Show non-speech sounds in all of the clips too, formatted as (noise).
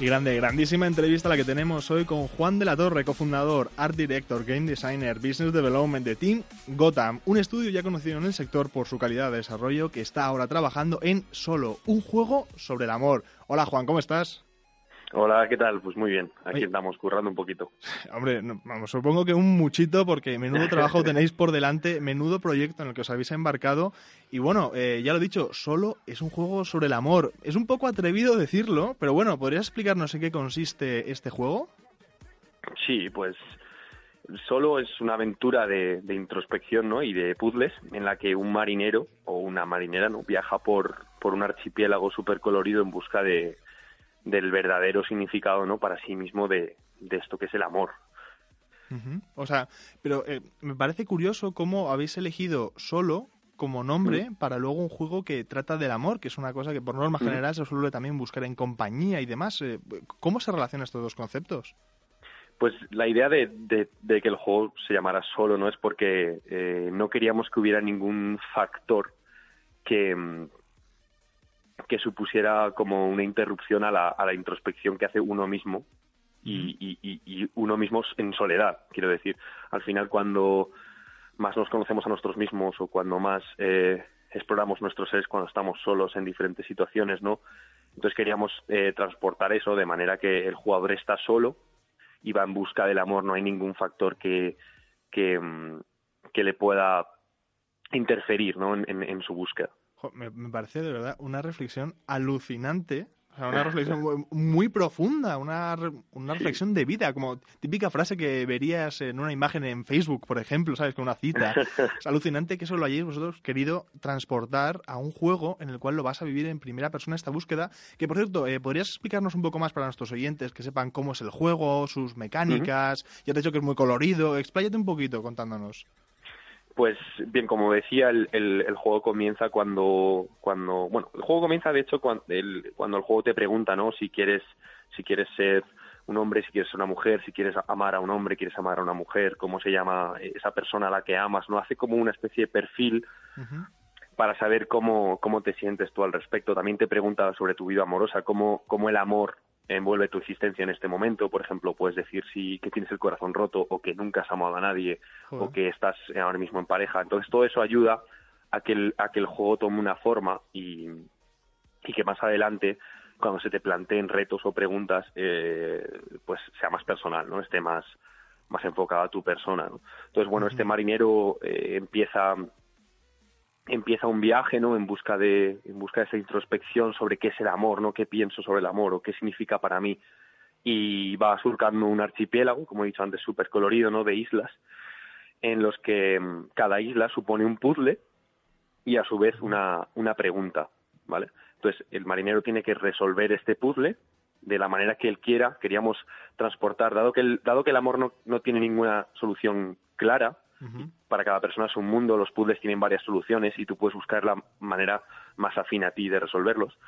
Y grande, grandísima entrevista la que tenemos hoy con Juan de la Torre, cofundador, art director, game designer, business development de Team Gotham, un estudio ya conocido en el sector por su calidad de desarrollo que está ahora trabajando en Solo, un juego sobre el amor. Hola Juan, ¿cómo estás? Hola, ¿qué tal? Pues muy bien, aquí estamos currando un poquito. (laughs) Hombre, vamos, supongo que un muchito porque menudo trabajo (laughs) tenéis por delante, menudo proyecto en el que os habéis embarcado y bueno, eh, ya lo he dicho, solo es un juego sobre el amor. Es un poco atrevido decirlo, pero bueno, ¿podrías explicarnos en qué consiste este juego? Sí, pues solo es una aventura de, introspección ¿no? y de puzzles en la que un marinero o una marinera no viaja por, por un archipiélago súper colorido en busca de, del verdadero significado no para sí mismo de, esto que es el amor. O sea, pero eh, me parece curioso cómo habéis elegido solo como nombre para luego un juego que trata del amor, que es una cosa que por norma general se suele también buscar en compañía y demás. Eh, ¿Cómo se relacionan estos dos conceptos? Pues la idea de, de, que el juego se llamara solo no es porque eh, no queríamos que hubiera ningún factor que, mm, que supusiera como una interrupción a la, a la introspección que hace uno mismo y, y, uno mismo en soledad, quiero decir. Al final, cuando más nos conocemos a nosotros mismos o cuando más eh, exploramos nuestros seres cuando estamos solos en diferentes situaciones, ¿no? Entonces queríamos eh, transportar eso de manera que el jugador está solo y va en busca del amor, no hay ningún factor que, que, mm, que le pueda interferir ¿no? en, en su búsqueda me, parece de verdad una reflexión alucinante una (laughs) reflexión muy profunda, una, una reflexión de vida, como típica frase que verías en una imagen en Facebook, por ejemplo, ¿sabes? Con una cita. (laughs) Es alucinante que eso lo hayáis vosotros querido transportar a un juego en el cual lo vas a vivir en primera persona esta búsqueda. Que, por cierto, eh, ¿podrías explicarnos un poco más para nuestros oyentes, que sepan cómo es el juego, sus mecánicas? Ya te he dicho que es muy colorido. Expláyate un poquito contándonos. Pues bien, como decía, el, el, juego comienza cuando, cuando, bueno, el juego comienza de hecho cuando el, cuando el juego te pregunta, ¿no? Si quieres, si quieres ser un hombre, si quieres ser una mujer, si quieres amar a un hombre, quieres amar a una mujer, cómo se llama esa persona a la que amas, ¿no? Hace como una especie de perfil para saber cómo, cómo te sientes tú al respecto. También te pregunta sobre tu vida amorosa, cómo, cómo el amor envuelve tu existencia en este momento. Por ejemplo, puedes decir si que tienes el corazón roto o que nunca has amado a nadie o que estás ahora mismo en pareja. Entonces todo eso ayuda a que el, a que el juego tome una forma y, y que más adelante cuando se te planteen retos o preguntas eh, pues sea más personal, no esté más más enfocado a tu persona. Entonces bueno, este marinero eh, empieza empieza un viaje no en busca de en busca de esa introspección sobre qué es el amor no qué pienso sobre el amor o qué significa para mí. Y va surcando un archipiélago como he dicho antes súper colorido no de islas en los que mm, cada isla supone un puzzle y a su vez una una pregunta vale entonces el marinero tiene que resolver este puzzle de la manera que él quiera. Queríamos transportar dado que el dado que el amor no, no tiene ninguna solución clara para cada persona es un mundo, los puzzles tienen varias soluciones y tú puedes buscar la manera más afín a ti de resolverlos.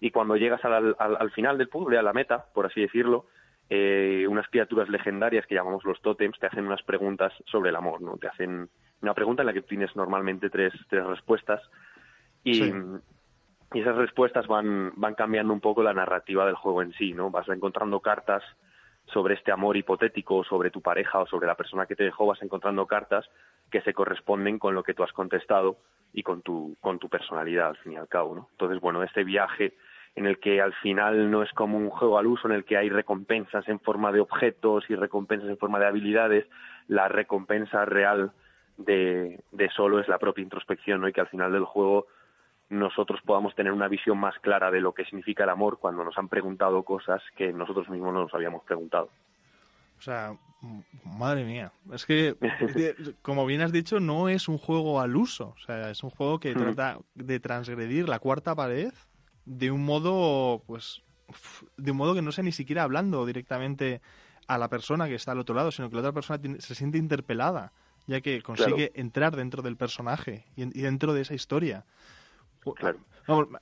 Y cuando llegas al, al, final del puzzle, a la meta, por así decirlo, eh, unas criaturas legendarias que llamamos los tótems te hacen unas preguntas sobre el amor, ¿no? Te hacen una pregunta en la que tienes normalmente tres, tres respuestas y, y esas respuestas van, van cambiando un poco la narrativa del juego en sí, ¿no? Vas encontrando cartas sobre este amor hipotético, sobre tu pareja o sobre la persona que te dejó, vas encontrando cartas que se corresponden con lo que tú has contestado y con tu, con tu personalidad, al fin y al cabo, ¿no? Entonces, bueno, este viaje en el que al final no es como un juego al uso en el que hay recompensas en forma de objetos y recompensas en forma de habilidades, la recompensa real de, de solo es la propia introspección, ¿no? Y que al final del juego nosotros podamos tener una visión más clara de lo que significa el amor cuando nos han preguntado cosas que nosotros mismos no nos habíamos preguntado. O sea, madre mía, (laughs) es que, como bien has dicho, no es un juego al uso, o sea, es un juego que trata de transgredir la cuarta pared de un modo, pues, de un modo que no sea ni siquiera hablando directamente a la persona que está al otro lado, sino que la otra persona se siente interpelada, ya que consigue entrar dentro del personaje y, dentro de esa historia. Claro.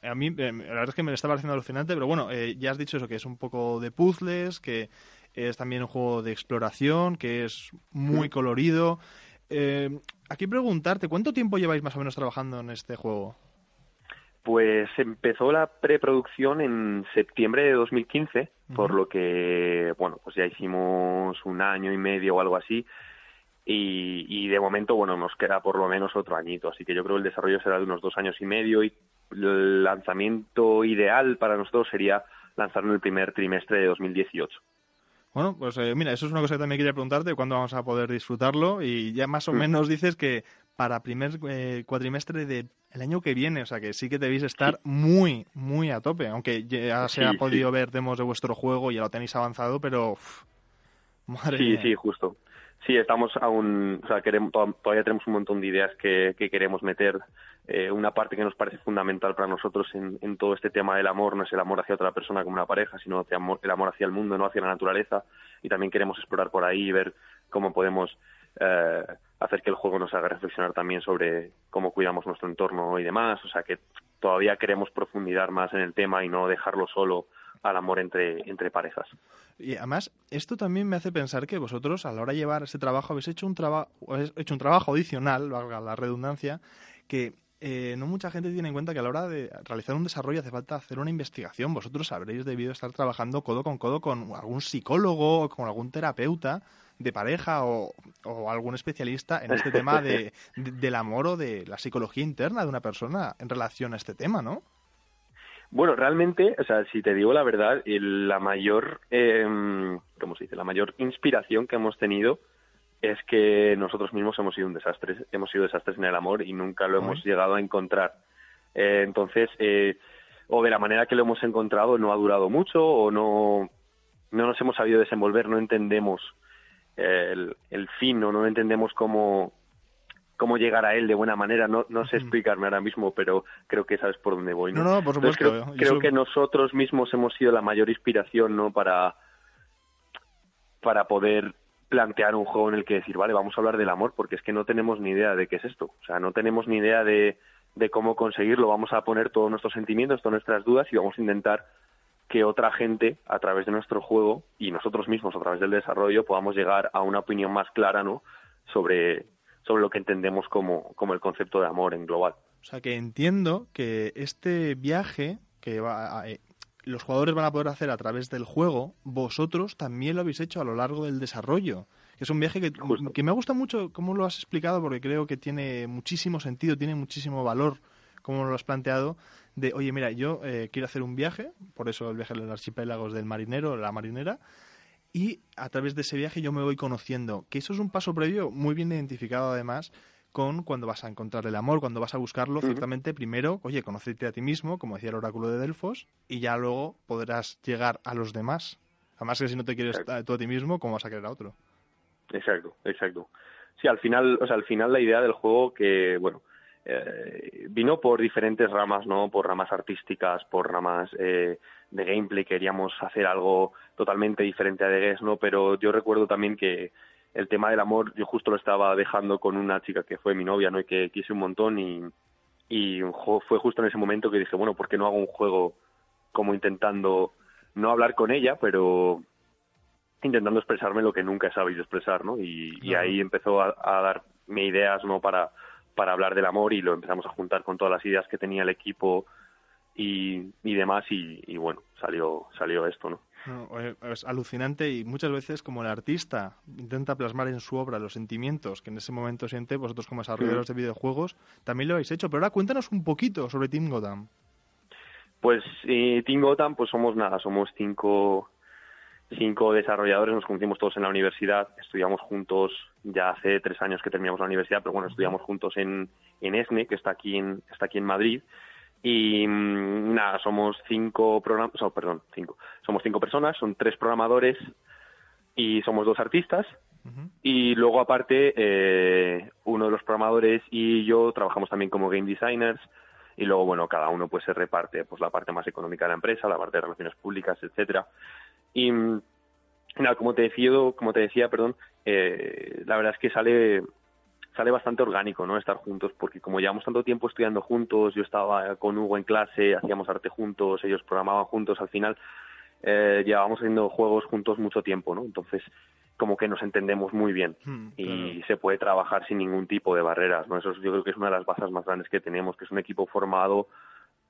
a mí eh, la verdad es que me está pareciendo alucinante, pero bueno, eh, ya has dicho eso, que es un poco de puzzles, que es también un juego de exploración, que es muy colorido. Eh, aquí preguntarte, ¿cuánto tiempo lleváis más o menos trabajando en este juego? Pues empezó la preproducción en septiembre de 2015, por lo que, bueno, pues ya hicimos un año y medio o algo así. Y, y, de momento, bueno, nos queda por lo menos otro añito. Así que yo creo que el desarrollo será de unos dos años y medio y el lanzamiento ideal para nosotros sería lanzarlo en el primer trimestre de 2018. Bueno, pues eh, mira, eso es una cosa que también quería preguntarte, ¿cuándo vamos a poder disfrutarlo? Y ya más o mm. menos dices que para primer eh, cuatrimestre del año que viene, o sea que sí que debéis estar muy, muy a tope, aunque ya se ha podido ver demos de vuestro juego y ya lo tenéis avanzado, pero... madre sí, sí, justo. Sí, estamos aún, o sea, queremos, todavía tenemos un montón de ideas que, queremos meter. Eh, una parte que nos parece fundamental para nosotros en, todo este tema del amor no es el amor hacia otra persona como una pareja, sino el amor hacia el mundo, no hacia la naturaleza. Y también queremos explorar por ahí y ver cómo podemos eh, hacer que el juego nos haga reflexionar también sobre cómo cuidamos nuestro entorno y demás. O sea, que todavía queremos profundizar más en el tema y no dejarlo solo al amor entre, entre parejas. Y además, esto también me hace pensar que vosotros, a la hora de llevar ese trabajo, habéis hecho un, trabajo hecho un trabajo adicional, valga la redundancia, que eh, no mucha gente tiene en cuenta que a la hora de realizar un desarrollo hace falta hacer una investigación. Vosotros habréis debido estar trabajando codo con codo con algún psicólogo o con algún terapeuta de pareja o, algún especialista en este (laughs) tema de, del amor o de la psicología interna de una persona en relación a este tema, ¿no? Bueno, realmente, o sea, si te digo la verdad, la mayor, eh, ¿cómo se dice? La mayor inspiración que hemos tenido es que nosotros mismos hemos sido un desastre, hemos sido desastres en el amor y nunca lo hemos llegado a encontrar. Eh, entonces, eh, o de la manera que lo hemos encontrado no ha durado mucho o no, no nos hemos sabido desenvolver, no entendemos el, el fin o no entendemos cómo, cómo llegar a él de buena manera. No, no sé explicarme ahora mismo, pero creo que sabes por dónde voy. No, no, por supuesto. creo, que nosotros mismos hemos sido la mayor inspiración ¿no? para, para poder plantear un juego en el que decir, vale, vamos a hablar del amor, porque es que no tenemos ni idea de qué es esto. O sea, no tenemos ni idea de, de cómo conseguirlo. Vamos a poner todos nuestros sentimientos, todas nuestras dudas y vamos a intentar que otra gente, a través de nuestro juego y nosotros mismos, a través del desarrollo, podamos llegar a una opinión más clara ¿no? sobre, sobre lo que entendemos como, como el concepto de amor en global. O sea que entiendo que este viaje que va eh, los jugadores van a poder hacer a través del juego, vosotros también lo habéis hecho a lo largo del desarrollo. Es un viaje que, que me gusta mucho cómo lo has explicado porque creo que tiene muchísimo sentido, tiene muchísimo valor como lo has planteado, de, oye, mira, yo eh, quiero hacer un viaje, por eso el viaje a los archipiélagos del marinero, la marinera, y a través de ese viaje yo me voy conociendo, que eso es un paso previo muy bien identificado además con cuando vas a encontrar el amor, cuando vas a buscarlo, ciertamente primero, oye, conocerte a ti mismo, como decía el oráculo de Delfos, y ya luego podrás llegar a los demás. Además que si no te quieres tú a ti mismo, ¿cómo vas a querer a otro? Exacto, exacto. Sí, al final, o sea, al final la idea del juego que, bueno, eh, vino por diferentes ramas, ¿no? Por ramas artísticas, por ramas eh, de gameplay. Queríamos hacer algo totalmente diferente a The Guest, ¿no? Pero yo recuerdo también que el tema del amor yo justo lo estaba dejando con una chica que fue mi novia, ¿no? Y que quise un montón y, y fue justo en ese momento que dije, bueno, ¿por qué no hago un juego como intentando no hablar con ella, pero intentando expresarme lo que nunca he sabido expresar, ¿no? Y, ahí empezó a, a darme ideas, ¿no? Para para hablar del amor y lo empezamos a juntar con todas las ideas que tenía el equipo y, y demás y, bueno, salió, salió esto, ¿no? Es alucinante y muchas veces como el artista intenta plasmar en su obra los sentimientos que en ese momento siente, vosotros como desarrolladores de videojuegos también lo habéis hecho. Pero ahora cuéntanos un poquito sobre Team Gotham. Pues eh, Team Gotham, pues somos nada, somos cinco cinco desarrolladores, nos conocimos todos en la universidad, estudiamos juntos ya hace tres años que terminamos la universidad, pero bueno, estudiamos juntos en, en ESNE, que está aquí en, está aquí en Madrid, y mm, nada, somos cinco programas, perdón, cinco, somos cinco personas, son tres programadores y somos dos artistas, y luego aparte, eh, uno de los programadores y yo trabajamos también como game designers, y luego, bueno, cada uno pues se reparte pues la parte más económica de la empresa, la parte de relaciones públicas, etcétera. Y nada, como te decía, como te decía, perdón, eh, la verdad es que sale sale bastante orgánico, ¿no? Estar juntos, porque como llevamos tanto tiempo estudiando juntos, yo estaba con Hugo en clase, hacíamos arte juntos, ellos programaban juntos, al final eh, llevábamos haciendo juegos juntos mucho tiempo, ¿no? Entonces, como que nos entendemos muy bien hmm, y se puede trabajar sin ningún tipo de barreras, ¿no? Eso yo creo que es una de las bases más grandes que tenemos, que es un equipo formado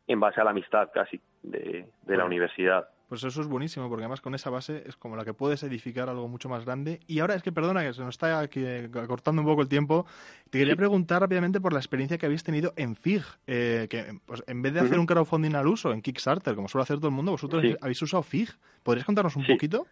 en base a la amistad casi de, de la universidad. Pues eso es buenísimo, porque además con esa base es como la que puedes edificar algo mucho más grande. Y ahora es que, perdona, que se nos está aquí cortando un poco el tiempo, te quería preguntar rápidamente por la experiencia que habéis tenido en FIG, eh, que pues, en vez de hacer un crowdfunding al uso en Kickstarter, como suele hacer todo el mundo, vosotros habéis usado FIG. ¿Podrías contarnos un poquito?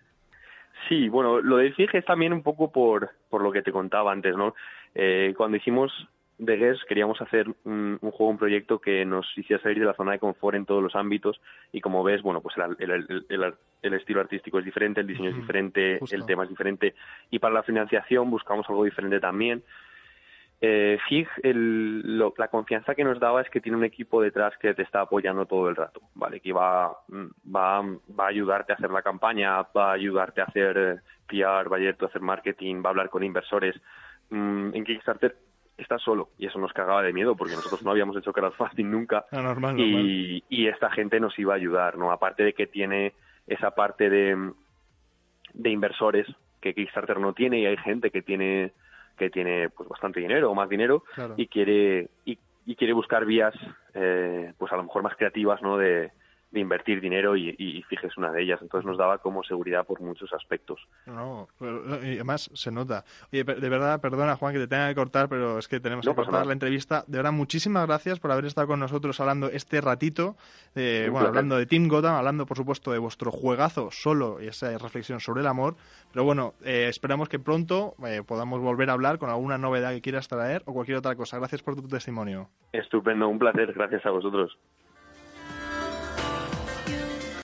Sí, bueno, lo de FIG es también un poco por, por lo que te contaba antes, ¿no? Eh, cuando hicimos de Guess queríamos hacer un, juego, un proyecto que nos hiciera salir de la zona de confort en todos los ámbitos y como ves, bueno, pues el, estilo artístico es diferente, el diseño es diferente, el tema es diferente y para la financiación buscamos algo diferente también. Eh, FIG, la confianza que nos daba es que tiene un equipo detrás que te está apoyando todo el rato, ¿vale? Que va, va, va a ayudarte a hacer la campaña, va a ayudarte a hacer eh, PR, va a ayudarte a hacer marketing, va a hablar con inversores. Mm, en Kickstarter está solo y eso nos cagaba de miedo porque nosotros no habíamos hecho crowdfunding nunca ah, y, y esta gente nos iba a ayudar, ¿no? Aparte de que tiene esa parte de, de inversores que Kickstarter no tiene y hay gente que tiene que tiene pues bastante dinero o más dinero y quiere y, y, quiere buscar vías eh, pues a lo mejor más creativas no de, de invertir dinero y, y, Figes una de ellas. Entonces nos daba como seguridad por muchos aspectos. No, y además se nota. Oye, de verdad, perdona Juan que te tenga que cortar, pero es que tenemos que cortar la entrevista. De verdad, muchísimas gracias por haber estado con nosotros hablando este ratito, bueno, hablando de Team Gotham, hablando por supuesto de vuestro juegazo solo y esa reflexión sobre el amor. Pero bueno, eh, esperamos que pronto eh, podamos volver a hablar con alguna novedad que quieras traer o cualquier otra cosa. Gracias por tu testimonio. Estupendo, un placer. Gracias a vosotros.